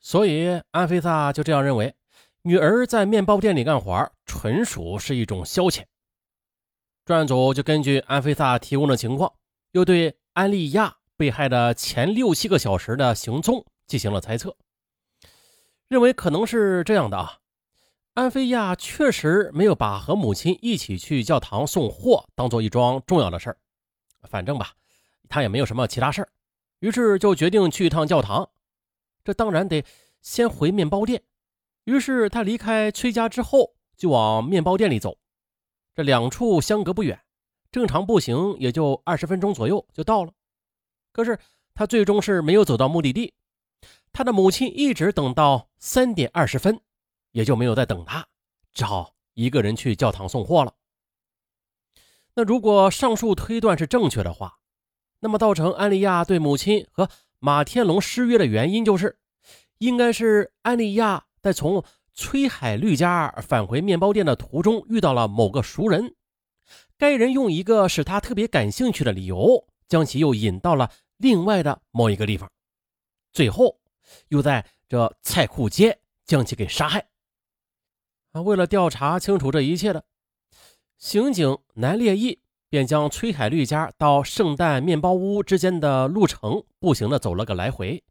所以安菲萨就这样认为，女儿在面包店里干活纯属是一种消遣。专案组就根据安菲萨提供的情况，又对安利亚被害的前六七个小时的行踪进行了猜测，认为可能是这样的啊，安菲亚确实没有把和母亲一起去教堂送货当做一桩重要的事儿，反正吧，他也没有什么其他事儿，于是就决定去一趟教堂。这当然得先回面包店，于是他离开崔家之后，就往面包店里走。这两处相隔不远，正常步行也就二十分钟左右就到了。可是他最终是没有走到目的地，他的母亲一直等到三点二十分，也就没有再等他，只好一个人去教堂送货了。那如果上述推断是正确的话，那么造成安利亚对母亲和马天龙失约的原因就是，应该是安利亚在从崔海绿家返回面包店的途中遇到了某个熟人，该人用一个使他特别感兴趣的理由，将其又引到了另外的某一个地方，最后又在这菜库街将其给杀害。啊，为了调查清楚这一切的，刑警南烈义。便将崔海绿家到圣诞面包屋之间的路程步行的走了个来回，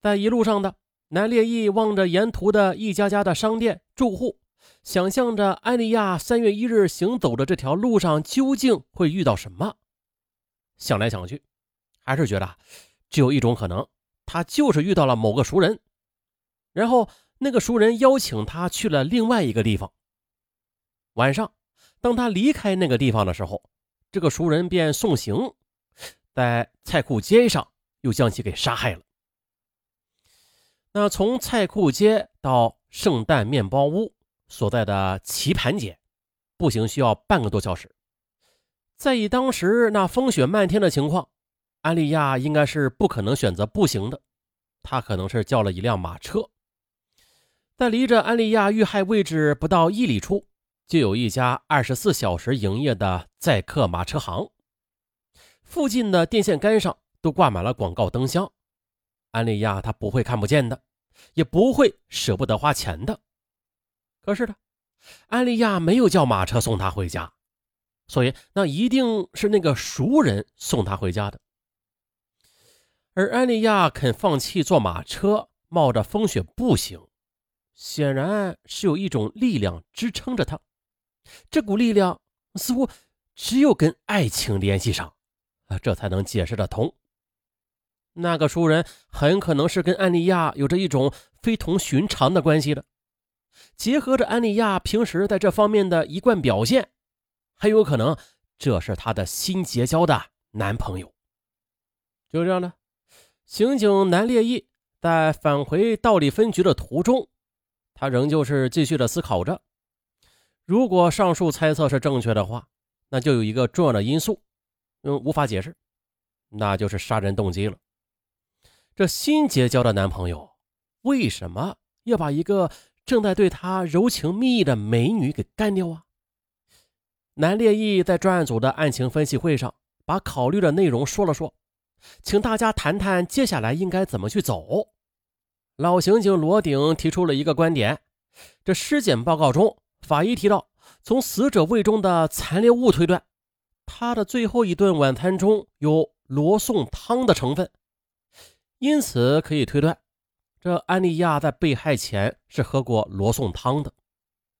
在一路上的南烈义望着沿途的一家家的商店住户，想象着安利亚三月一日行走的这条路上究竟会遇到什么。想来想去，还是觉得只有一种可能，他就是遇到了某个熟人，然后那个熟人邀请他去了另外一个地方。晚上，当他离开那个地方的时候。这个熟人便送行，在菜库街上又将其给杀害了。那从菜库街到圣诞面包屋所在的棋盘街，步行需要半个多小时。在以当时那风雪漫天的情况，安利亚应该是不可能选择步行的，他可能是叫了一辆马车。在离着安利亚遇害位置不到一里处。就有一家二十四小时营业的载客马车行，附近的电线杆上都挂满了广告灯箱。安利亚他不会看不见的，也不会舍不得花钱的。可是呢，安利亚没有叫马车送他回家，所以那一定是那个熟人送他回家的。而安利亚肯放弃坐马车，冒着风雪步行，显然是有一种力量支撑着他。这股力量似乎只有跟爱情联系上，啊，这才能解释得通。那个熟人很可能是跟安利亚有着一种非同寻常的关系的，结合着安利亚平时在这方面的一贯表现，很有可能这是她的新结交的男朋友。就这样呢，刑警南烈义在返回道里分局的途中，他仍旧是继续的思考着。如果上述猜测是正确的话，那就有一个重要的因素，嗯，无法解释，那就是杀人动机了。这新结交的男朋友为什么要把一个正在对他柔情蜜意的美女给干掉啊？南烈义在专案组的案情分析会上，把考虑的内容说了说，请大家谈谈接下来应该怎么去走。老刑警罗鼎提出了一个观点：这尸检报告中。法医提到，从死者胃中的残留物推断，他的最后一顿晚餐中有罗宋汤的成分，因此可以推断，这安利亚在被害前是喝过罗宋汤的。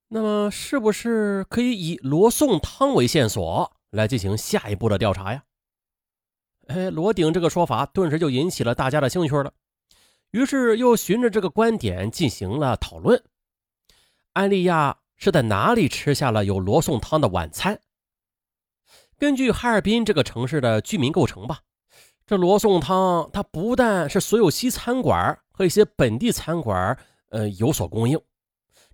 那么，是不是可以以罗宋汤为线索来进行下一步的调查呀？哎，罗鼎这个说法顿时就引起了大家的兴趣了，于是又循着这个观点进行了讨论。安利亚。是在哪里吃下了有罗宋汤的晚餐？根据哈尔滨这个城市的居民构成吧，这罗宋汤它不但是所有西餐馆和一些本地餐馆呃有所供应，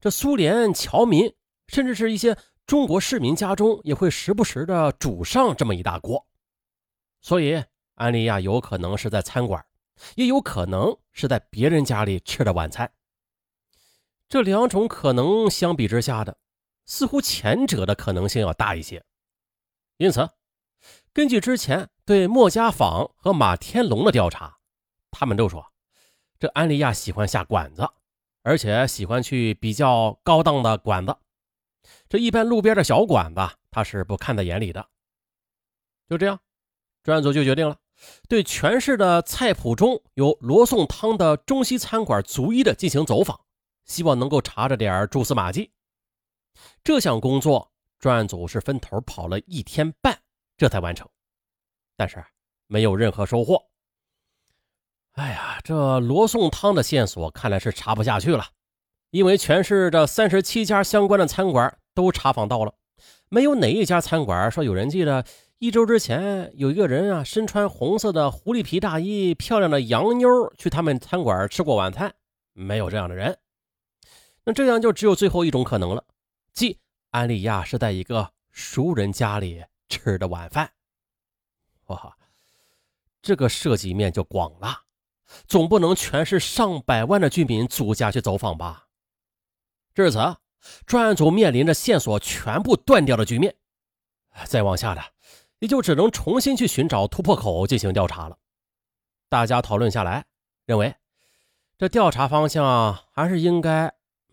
这苏联侨民甚至是一些中国市民家中也会时不时的煮上这么一大锅。所以安利亚有可能是在餐馆，也有可能是在别人家里吃的晚餐。这两种可能相比之下的，似乎前者的可能性要大一些。因此，根据之前对莫家坊和马天龙的调查，他们都说，这安利亚喜欢下馆子，而且喜欢去比较高档的馆子。这一般路边的小馆子，他是不看在眼里的。就这样，专案组就决定了，对全市的菜谱中有罗宋汤的中西餐馆逐一的进行走访，希望能够查着点蛛丝马迹。这项工作，专案组是分头跑了一天半，这才完成。但是没有任何收获。哎呀，这罗宋汤的线索看来是查不下去了，因为全市这三十七家相关的餐馆都查访到了，没有哪一家餐馆说有人记得一周之前有一个人啊，身穿红色的狐狸皮大衣、漂亮的洋妞去他们餐馆吃过晚餐，没有这样的人。那这样就只有最后一种可能了，即安利亚是在一个熟人家里吃的晚饭。哇，这个涉及面就广了。总不能全是上百万的居民组家去走访吧？至此，专案组面临着线索全部断掉的局面。再往下的，也就只能重新去寻找突破口进行调查了。大家讨论下来，认为这调查方向还是应该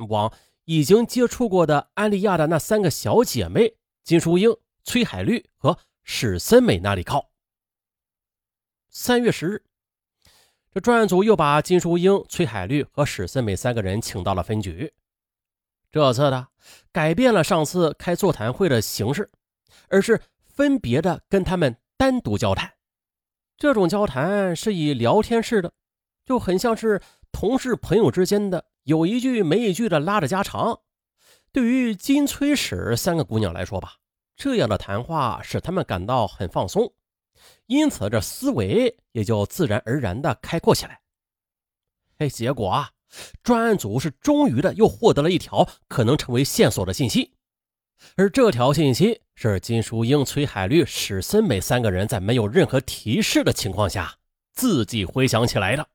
往已经接触过的安利亚的那三个小姐妹金淑英、崔海绿和史森美那里靠。三月十日。这专案组又把金淑英、崔海绿和史森美三个人请到了分局。这次的改变了上次开座谈会的形式，而是分别的跟他们单独交谈。这种交谈是以聊天式的，就很像是同事朋友之间的有一句没一句的拉着家常。对于金、崔、史三个姑娘来说吧，这样的谈话使他们感到很放松。因此，这思维也就自然而然的开阔起来。哎，结果啊，专案组是终于的又获得了一条可能成为线索的信息，而这条信息是金淑英、崔海绿、史森美三个人在没有任何提示的情况下自己回想起来的。